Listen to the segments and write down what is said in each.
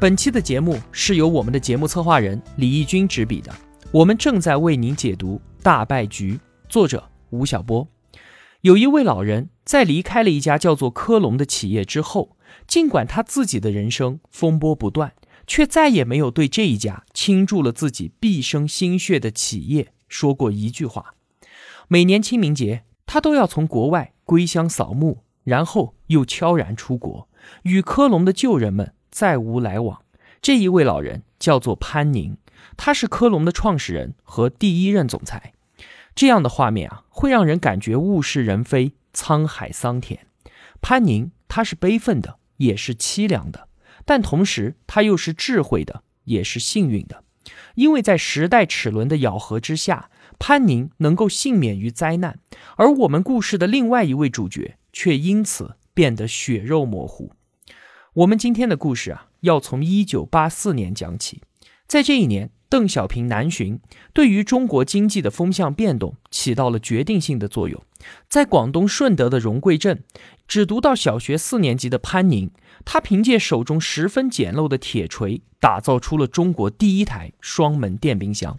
本期的节目是由我们的节目策划人李义军执笔的，我们正在为您解读《大败局》，作者吴晓波。有一位老人在离开了一家叫做科隆的企业之后，尽管他自己的人生风波不断。却再也没有对这一家倾注了自己毕生心血的企业说过一句话。每年清明节，他都要从国外归乡扫墓，然后又悄然出国，与科隆的旧人们再无来往。这一位老人叫做潘宁，他是科隆的创始人和第一任总裁。这样的画面啊，会让人感觉物是人非，沧海桑田。潘宁他是悲愤的，也是凄凉的。但同时，他又是智慧的，也是幸运的，因为在时代齿轮的咬合之下，潘宁能够幸免于灾难，而我们故事的另外一位主角却因此变得血肉模糊。我们今天的故事啊，要从一九八四年讲起，在这一年。邓小平南巡，对于中国经济的风向变动起到了决定性的作用。在广东顺德的荣桂镇，只读到小学四年级的潘宁，他凭借手中十分简陋的铁锤，打造出了中国第一台双门电冰箱。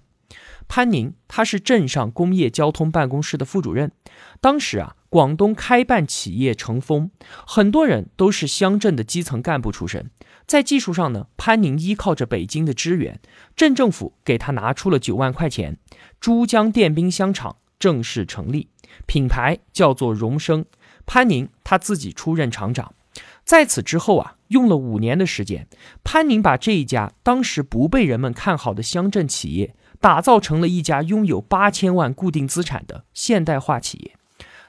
潘宁，他是镇上工业交通办公室的副主任。当时啊。广东开办企业成风，很多人都是乡镇的基层干部出身。在技术上呢，潘宁依靠着北京的支援，镇政府给他拿出了九万块钱，珠江电冰箱厂正式成立，品牌叫做荣升。潘宁他自己出任厂长。在此之后啊，用了五年的时间，潘宁把这一家当时不被人们看好的乡镇企业，打造成了一家拥有八千万固定资产的现代化企业。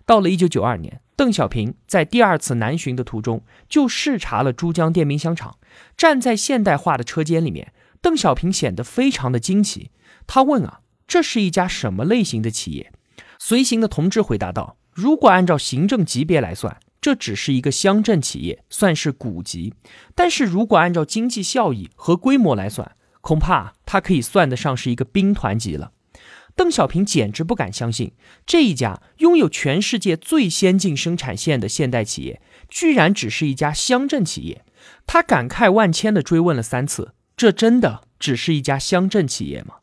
到了一九九二年，邓小平在第二次南巡的途中，就视察了珠江电冰箱厂。站在现代化的车间里面，邓小平显得非常的惊奇。他问啊，这是一家什么类型的企业？随行的同志回答道：如果按照行政级别来算，这只是一个乡镇企业，算是股级；但是如果按照经济效益和规模来算，恐怕它可以算得上是一个兵团级了。邓小平简直不敢相信，这一家拥有全世界最先进生产线的现代企业，居然只是一家乡镇企业。他感慨万千地追问了三次：“这真的只是一家乡镇企业吗？”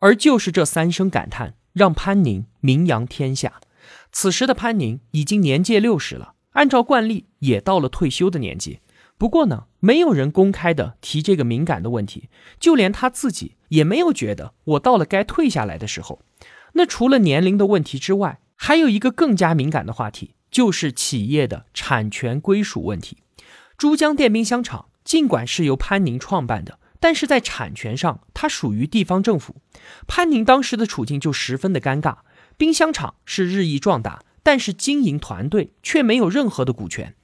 而就是这三声感叹，让潘宁名扬天下。此时的潘宁已经年届六十了，按照惯例也到了退休的年纪。不过呢，没有人公开的提这个敏感的问题，就连他自己也没有觉得我到了该退下来的时候。那除了年龄的问题之外，还有一个更加敏感的话题，就是企业的产权归属问题。珠江电冰箱厂尽管是由潘宁创办的，但是在产权上它属于地方政府。潘宁当时的处境就十分的尴尬，冰箱厂是日益壮大。但是经营团队却没有任何的股权，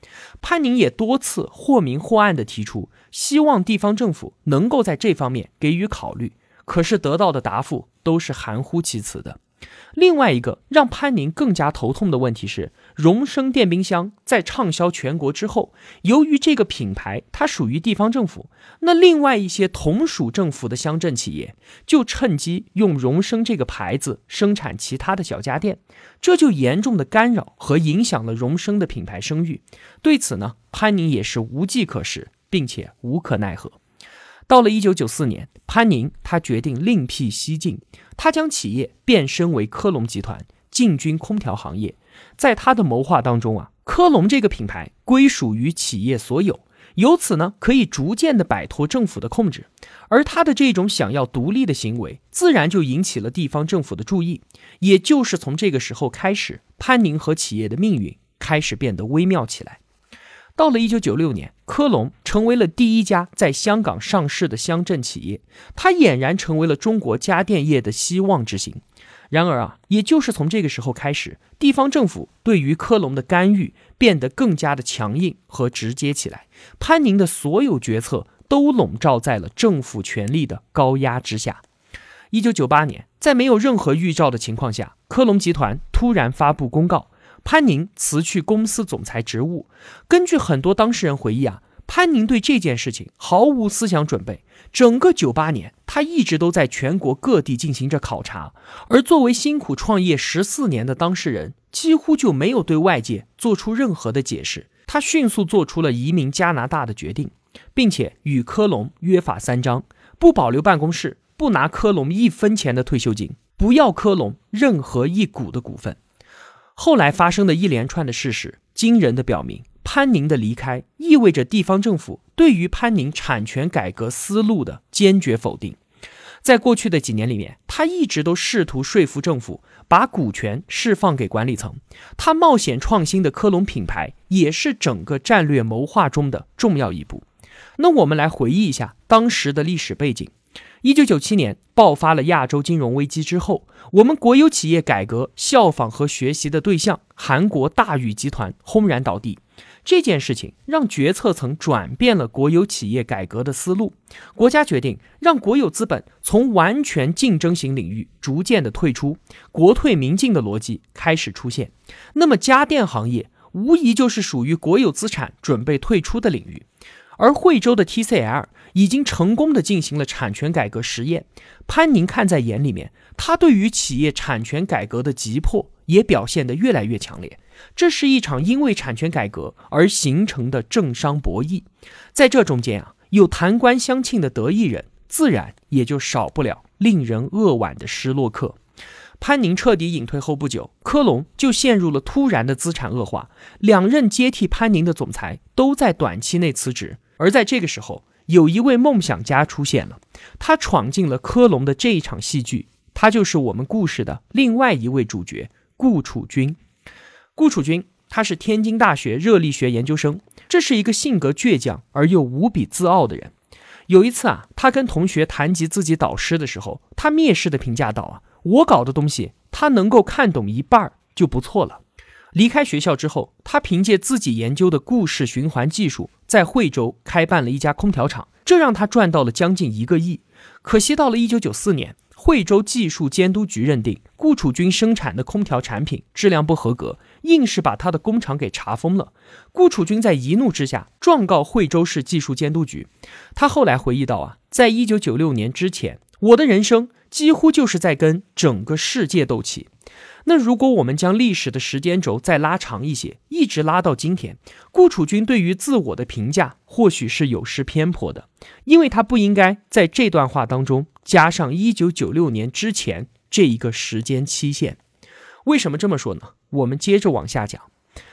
潘宁也多次或明或暗地提出，希望地方政府能够在这方面给予考虑，可是得到的答复都是含糊其辞的。另外一个让潘宁更加头痛的问题是，荣升电冰箱在畅销全国之后，由于这个品牌它属于地方政府，那另外一些同属政府的乡镇企业就趁机用荣升这个牌子生产其他的小家电，这就严重的干扰和影响了荣升的品牌声誉。对此呢，潘宁也是无计可施，并且无可奈何。到了一九九四年，潘宁他决定另辟蹊径，他将企业变身为科隆集团，进军空调行业。在他的谋划当中啊，科隆这个品牌归属于企业所有，由此呢可以逐渐的摆脱政府的控制。而他的这种想要独立的行为，自然就引起了地方政府的注意。也就是从这个时候开始，潘宁和企业的命运开始变得微妙起来。到了一九九六年，科隆成为了第一家在香港上市的乡镇企业，它俨然成为了中国家电业的希望之星。然而啊，也就是从这个时候开始，地方政府对于科隆的干预变得更加的强硬和直接起来。潘宁的所有决策都笼罩在了政府权力的高压之下。一九九八年，在没有任何预兆的情况下，科隆集团突然发布公告，潘宁辞去公司总裁职务。根据很多当事人回忆啊，潘宁对这件事情毫无思想准备。整个九八年，他一直都在全国各地进行着考察，而作为辛苦创业十四年的当事人，几乎就没有对外界做出任何的解释。他迅速做出了移民加拿大的决定，并且与科隆约法三章：不保留办公室。不拿科隆一分钱的退休金，不要科隆任何一股的股份。后来发生的一连串的事实，惊人的表明，潘宁的离开意味着地方政府对于潘宁产权改革思路的坚决否定。在过去的几年里面，他一直都试图说服政府把股权释放给管理层。他冒险创新的科隆品牌，也是整个战略谋划中的重要一步。那我们来回忆一下当时的历史背景。一九九七年爆发了亚洲金融危机之后，我们国有企业改革效仿和学习的对象韩国大宇集团轰然倒地。这件事情让决策层转变了国有企业改革的思路，国家决定让国有资本从完全竞争型领域逐渐的退出，国退民进的逻辑开始出现。那么家电行业无疑就是属于国有资产准备退出的领域。而惠州的 TCL 已经成功的进行了产权改革实验，潘宁看在眼里面，他对于企业产权改革的急迫也表现得越来越强烈。这是一场因为产权改革而形成的政商博弈，在这中间啊，有弹冠相庆的得意人，自然也就少不了令人扼腕的失落客。潘宁彻底隐退后不久，科隆就陷入了突然的资产恶化，两任接替潘宁的总裁都在短期内辞职。而在这个时候，有一位梦想家出现了，他闯进了科隆的这一场戏剧，他就是我们故事的另外一位主角顾楚君。顾楚君，他是天津大学热力学研究生，这是一个性格倔强而又无比自傲的人。有一次啊，他跟同学谈及自己导师的时候，他蔑视的评价道：“啊，我搞的东西，他能够看懂一半就不错了。”离开学校之后，他凭借自己研究的故事循环技术，在惠州开办了一家空调厂，这让他赚到了将近一个亿。可惜到了一九九四年，惠州技术监督局认定顾楚军生产的空调产品质量不合格，硬是把他的工厂给查封了。顾楚军在一怒之下状告惠州市技术监督局。他后来回忆到啊，在一九九六年之前，我的人生几乎就是在跟整个世界斗气。那如果我们将历史的时间轴再拉长一些，一直拉到今天，顾楚军对于自我的评价或许是有失偏颇的，因为他不应该在这段话当中加上一九九六年之前这一个时间期限。为什么这么说呢？我们接着往下讲。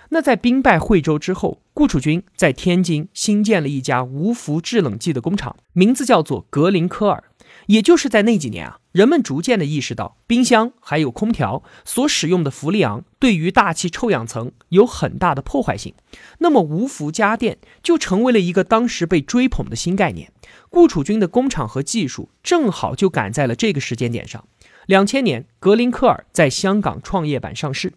那在兵败惠州之后，顾楚军在天津新建了一家无氟制冷剂的工厂，名字叫做格林科尔。也就是在那几年啊，人们逐渐的意识到，冰箱还有空调所使用的氟利昂对于大气臭氧层有很大的破坏性，那么无氟家电就成为了一个当时被追捧的新概念。顾楚军的工厂和技术正好就赶在了这个时间点上。两千年，格林科尔在香港创业板上市。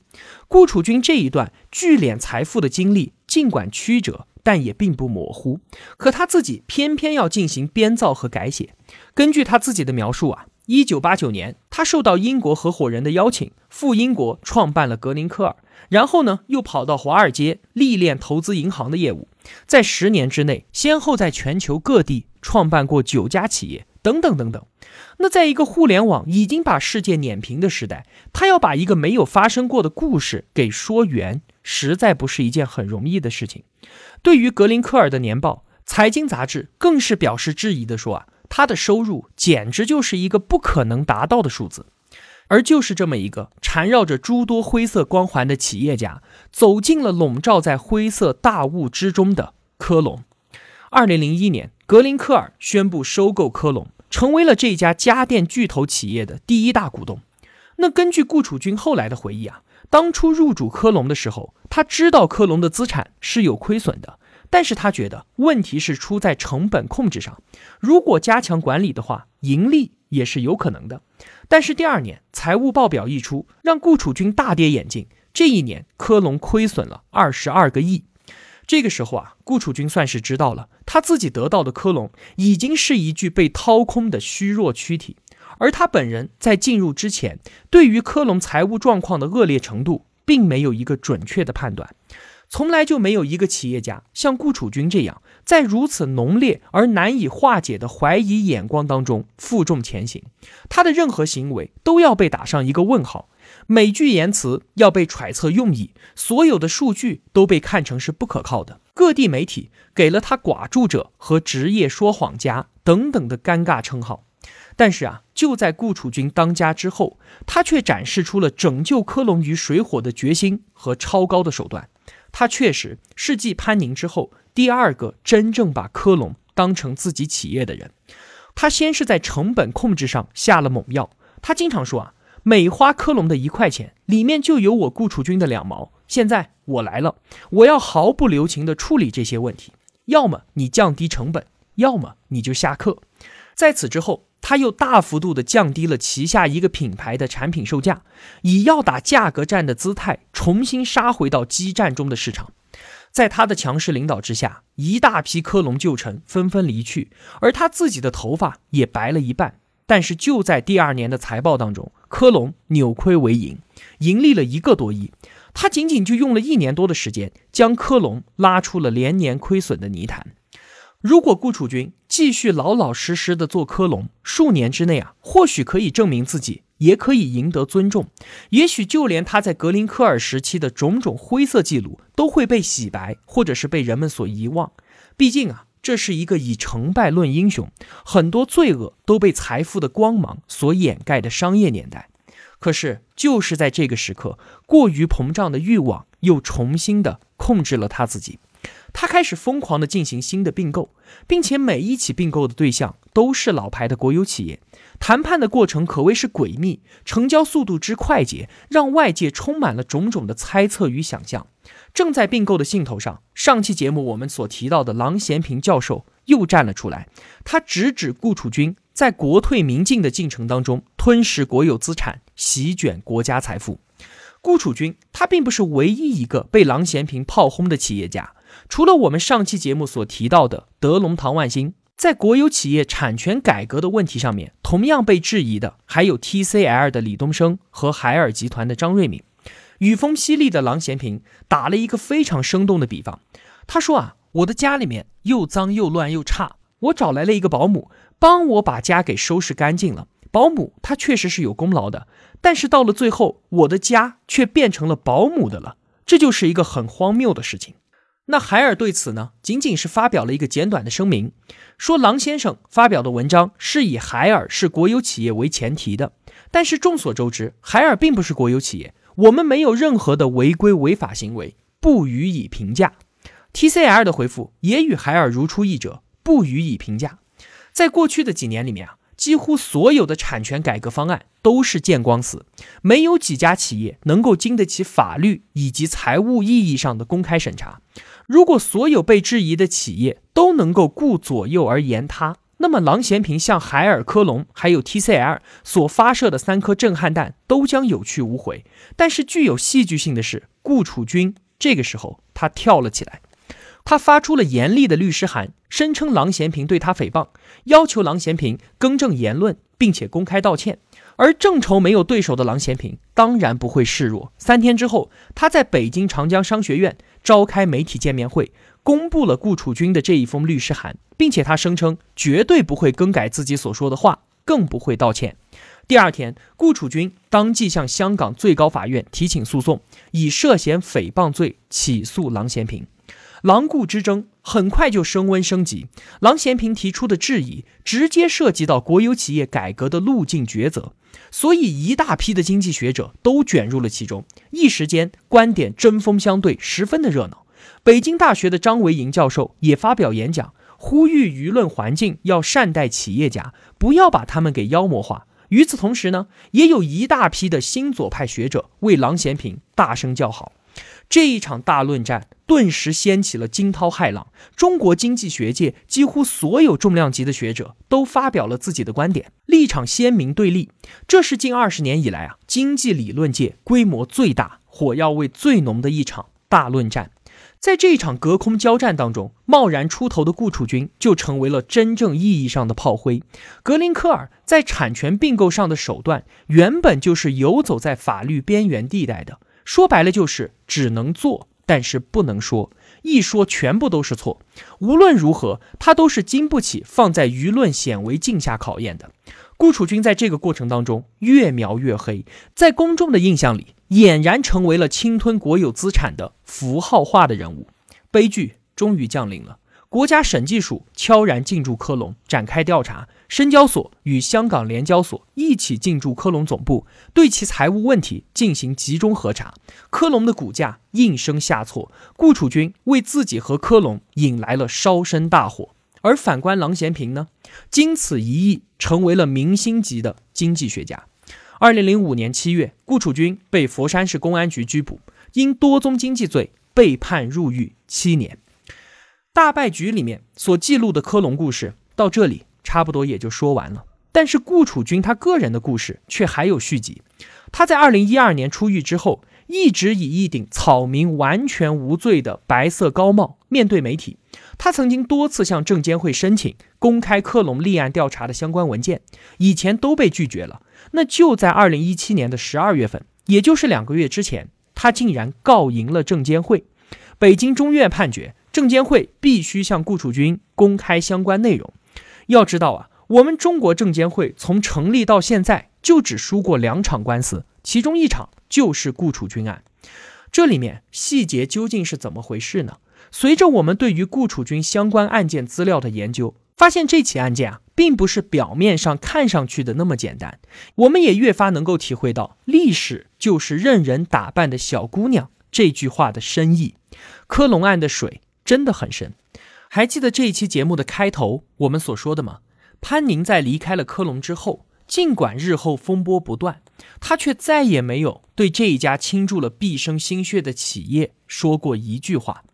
顾楚军这一段聚敛财富的经历，尽管曲折。但也并不模糊，可他自己偏偏要进行编造和改写。根据他自己的描述啊，一九八九年，他受到英国合伙人的邀请，赴英国创办了格林科尔，然后呢，又跑到华尔街历练投资银行的业务，在十年之内，先后在全球各地创办过九家企业，等等等等。那在一个互联网已经把世界碾平的时代，他要把一个没有发生过的故事给说圆，实在不是一件很容易的事情。对于格林科尔的年报，财经杂志更是表示质疑的说啊，他的收入简直就是一个不可能达到的数字。而就是这么一个缠绕着诸多灰色光环的企业家，走进了笼罩在灰色大雾之中的科隆。二零零一年，格林科尔宣布收购科隆，成为了这家家电巨头企业的第一大股东。那根据顾楚军后来的回忆啊。当初入主科隆的时候，他知道科隆的资产是有亏损的，但是他觉得问题是出在成本控制上。如果加强管理的话，盈利也是有可能的。但是第二年财务报表一出，让顾楚军大跌眼镜。这一年科隆亏损了二十二个亿。这个时候啊，顾楚军算是知道了，他自己得到的科隆已经是一具被掏空的虚弱躯体，而他本人在进入之前，对于科隆财务状况的恶劣程度，并没有一个准确的判断。从来就没有一个企业家像顾楚军这样，在如此浓烈而难以化解的怀疑眼光当中负重前行。他的任何行为都要被打上一个问号，每句言辞要被揣测用意，所有的数据都被看成是不可靠的。各地媒体给了他“寡助者”和“职业说谎家”等等的尴尬称号。但是啊，就在顾楚军当家之后，他却展示出了拯救科隆于水火的决心和超高的手段。他确实是继潘宁之后第二个真正把科隆当成自己企业的人。他先是在成本控制上下了猛药。他经常说啊，每花科隆的一块钱，里面就有我顾楚军的两毛。现在我来了，我要毫不留情地处理这些问题。要么你降低成本，要么你就下课。在此之后。他又大幅度的降低了旗下一个品牌的产品售价，以要打价格战的姿态重新杀回到激战中的市场。在他的强势领导之下，一大批科隆旧臣纷纷离去，而他自己的头发也白了一半。但是就在第二年的财报当中，科隆扭亏为盈，盈利了一个多亿。他仅仅就用了一年多的时间，将科隆拉出了连年亏损的泥潭。如果顾楚军继续老老实实的做科隆，数年之内啊，或许可以证明自己，也可以赢得尊重，也许就连他在格林科尔时期的种种灰色记录都会被洗白，或者是被人们所遗忘。毕竟啊，这是一个以成败论英雄，很多罪恶都被财富的光芒所掩盖的商业年代。可是就是在这个时刻，过于膨胀的欲望又重新的控制了他自己。他开始疯狂地进行新的并购，并且每一起并购的对象都是老牌的国有企业。谈判的过程可谓是诡秘，成交速度之快捷，让外界充满了种种的猜测与想象。正在并购的兴头上，上期节目我们所提到的郎咸平教授又站了出来，他直指顾楚军在国退民进的进程当中吞噬国有资产，席卷国家财富。顾楚军他并不是唯一一个被郎咸平炮轰的企业家。除了我们上期节目所提到的德龙唐万兴，在国有企业产权改革的问题上面，同样被质疑的还有 TCL 的李东生和海尔集团的张瑞敏。雨风犀利的郎咸平打了一个非常生动的比方，他说啊，我的家里面又脏又乱又差，我找来了一个保姆，帮我把家给收拾干净了。保姆她确实是有功劳的，但是到了最后，我的家却变成了保姆的了，这就是一个很荒谬的事情。那海尔对此呢，仅仅是发表了一个简短的声明，说郎先生发表的文章是以海尔是国有企业为前提的。但是众所周知，海尔并不是国有企业，我们没有任何的违规违法行为，不予以评价。TCL 的回复也与海尔如出一辙，不予以评价。在过去的几年里面啊。几乎所有的产权改革方案都是见光死，没有几家企业能够经得起法律以及财务意义上的公开审查。如果所有被质疑的企业都能够顾左右而言他，那么郎咸平向海尔、科隆还有 TCL 所发射的三颗震撼弹都将有去无回。但是具有戏剧性的是，顾楚军这个时候他跳了起来。他发出了严厉的律师函，声称郎咸平对他诽谤，要求郎咸平更正言论，并且公开道歉。而正愁没有对手的郎咸平当然不会示弱。三天之后，他在北京长江商学院召开媒体见面会，公布了顾楚军的这一封律师函，并且他声称绝对不会更改自己所说的话，更不会道歉。第二天，顾楚军当即向香港最高法院提请诉讼，以涉嫌诽谤罪起诉郎咸平。狼顾之争很快就升温升级，郎咸平提出的质疑直接涉及到国有企业改革的路径抉择，所以一大批的经济学者都卷入了其中，一时间观点针锋相对，十分的热闹。北京大学的张维迎教授也发表演讲，呼吁舆论环境要善待企业家，不要把他们给妖魔化。与此同时呢，也有一大批的新左派学者为郎咸平大声叫好。这一场大论战顿时掀起了惊涛骇浪，中国经济学界几乎所有重量级的学者都发表了自己的观点，立场鲜明对立。这是近二十年以来啊，经济理论界规模最大、火药味最浓的一场大论战。在这一场隔空交战当中，贸然出头的顾楚军就成为了真正意义上的炮灰。格林科尔在产权并购上的手段，原本就是游走在法律边缘地带的，说白了就是只能做，但是不能说，一说全部都是错。无论如何，他都是经不起放在舆论显微镜下考验的。顾楚军在这个过程当中越描越黑，在公众的印象里，俨然成为了侵吞国有资产的符号化的人物。悲剧终于降临了，国家审计署悄然进驻科隆，展开调查。深交所与香港联交所一起进驻科隆总部，对其财务问题进行集中核查。科隆的股价应声下挫，顾楚军为自己和科隆引来了烧身大火。而反观郎咸平呢，经此一役，成为了明星级的经济学家。二零零五年七月，顾楚军被佛山市公安局拘捕，因多宗经济罪被判入狱七年。大败局里面所记录的科隆故事到这里差不多也就说完了。但是顾楚军他个人的故事却还有续集。他在二零一二年出狱之后，一直以一顶草民完全无罪的白色高帽面对媒体。他曾经多次向证监会申请公开克隆立案调查的相关文件，以前都被拒绝了。那就在二零一七年的十二月份，也就是两个月之前，他竟然告赢了证监会。北京中院判决，证监会必须向顾楚军公开相关内容。要知道啊，我们中国证监会从成立到现在就只输过两场官司，其中一场就是顾楚军案。这里面细节究竟是怎么回事呢？随着我们对于顾楚军相关案件资料的研究，发现这起案件啊，并不是表面上看上去的那么简单。我们也越发能够体会到“历史就是任人打扮的小姑娘”这句话的深意。科隆案的水真的很深。还记得这一期节目的开头我们所说的吗？潘宁在离开了科隆之后，尽管日后风波不断，他却再也没有对这一家倾注了毕生心血的企业说过一句话。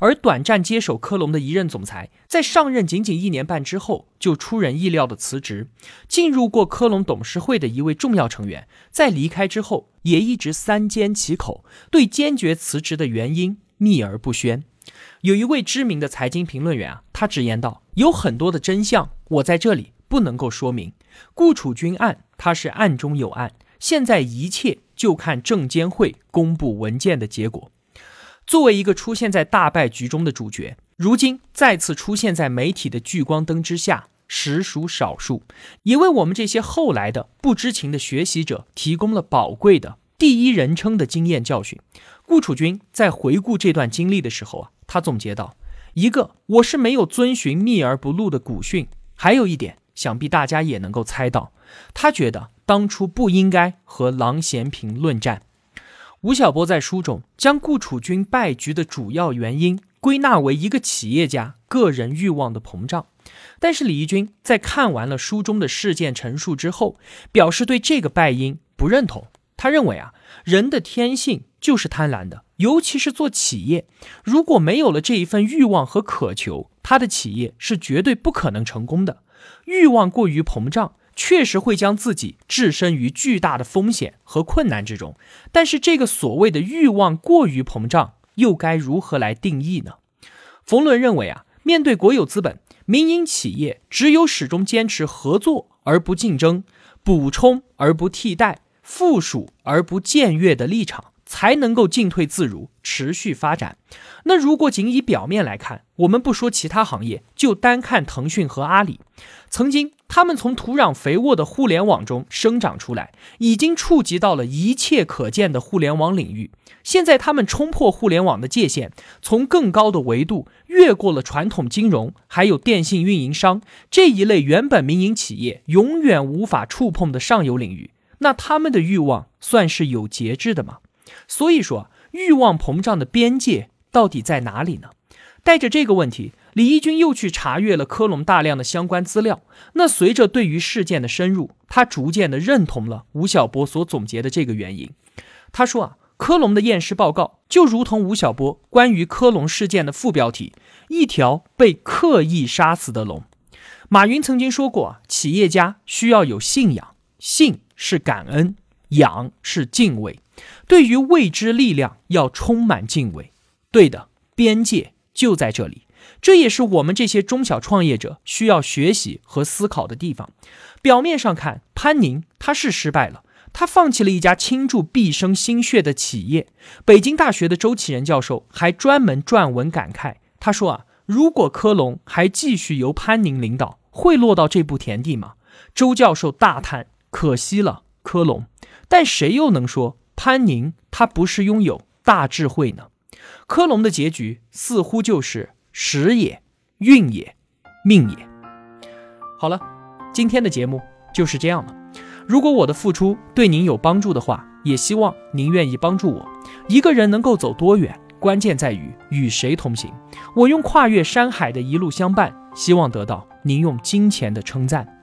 而短暂接手科隆的一任总裁，在上任仅仅一年半之后，就出人意料的辞职。进入过科隆董事会的一位重要成员，在离开之后，也一直三缄其口，对坚决辞职的原因秘而不宣。有一位知名的财经评论员啊，他直言道：“有很多的真相，我在这里不能够说明。顾楚军案，他是案中有案，现在一切就看证监会公布文件的结果。”作为一个出现在大败局中的主角，如今再次出现在媒体的聚光灯之下，实属少数，也为我们这些后来的不知情的学习者提供了宝贵的第一人称的经验教训。顾楚军在回顾这段经历的时候啊，他总结道：“一个，我是没有遵循秘而不露的古训；还有一点，想必大家也能够猜到，他觉得当初不应该和郎咸平论战。”吴晓波在书中将顾楚军败局的主要原因归纳为一个企业家个人欲望的膨胀，但是李义军在看完了书中的事件陈述之后，表示对这个败因不认同。他认为啊，人的天性就是贪婪的，尤其是做企业，如果没有了这一份欲望和渴求，他的企业是绝对不可能成功的。欲望过于膨胀。确实会将自己置身于巨大的风险和困难之中，但是这个所谓的欲望过于膨胀，又该如何来定义呢？冯仑认为啊，面对国有资本，民营企业只有始终坚持合作而不竞争、补充而不替代、附属而不僭越的立场。才能够进退自如，持续发展。那如果仅以表面来看，我们不说其他行业，就单看腾讯和阿里，曾经他们从土壤肥沃的互联网中生长出来，已经触及到了一切可见的互联网领域。现在他们冲破互联网的界限，从更高的维度越过了传统金融，还有电信运营商这一类原本民营企业永远无法触碰的上游领域。那他们的欲望算是有节制的吗？所以说，欲望膨胀的边界到底在哪里呢？带着这个问题，李义军又去查阅了科隆大量的相关资料。那随着对于事件的深入，他逐渐的认同了吴晓波所总结的这个原因。他说啊，科隆的验尸报告就如同吴晓波关于科隆事件的副标题：一条被刻意杀死的龙。马云曾经说过啊，企业家需要有信仰，信是感恩，仰是敬畏。对于未知力量要充满敬畏，对的，边界就在这里。这也是我们这些中小创业者需要学习和思考的地方。表面上看，潘宁他是失败了，他放弃了一家倾注毕生心血的企业。北京大学的周启仁教授还专门撰文感慨，他说啊，如果科隆还继续由潘宁领导，会落到这步田地吗？周教授大叹，可惜了科隆。但谁又能说潘宁他不是拥有大智慧呢？科隆的结局似乎就是。时也，运也，命也。好了，今天的节目就是这样了。如果我的付出对您有帮助的话，也希望您愿意帮助我。一个人能够走多远，关键在于与谁同行。我用跨越山海的一路相伴，希望得到您用金钱的称赞。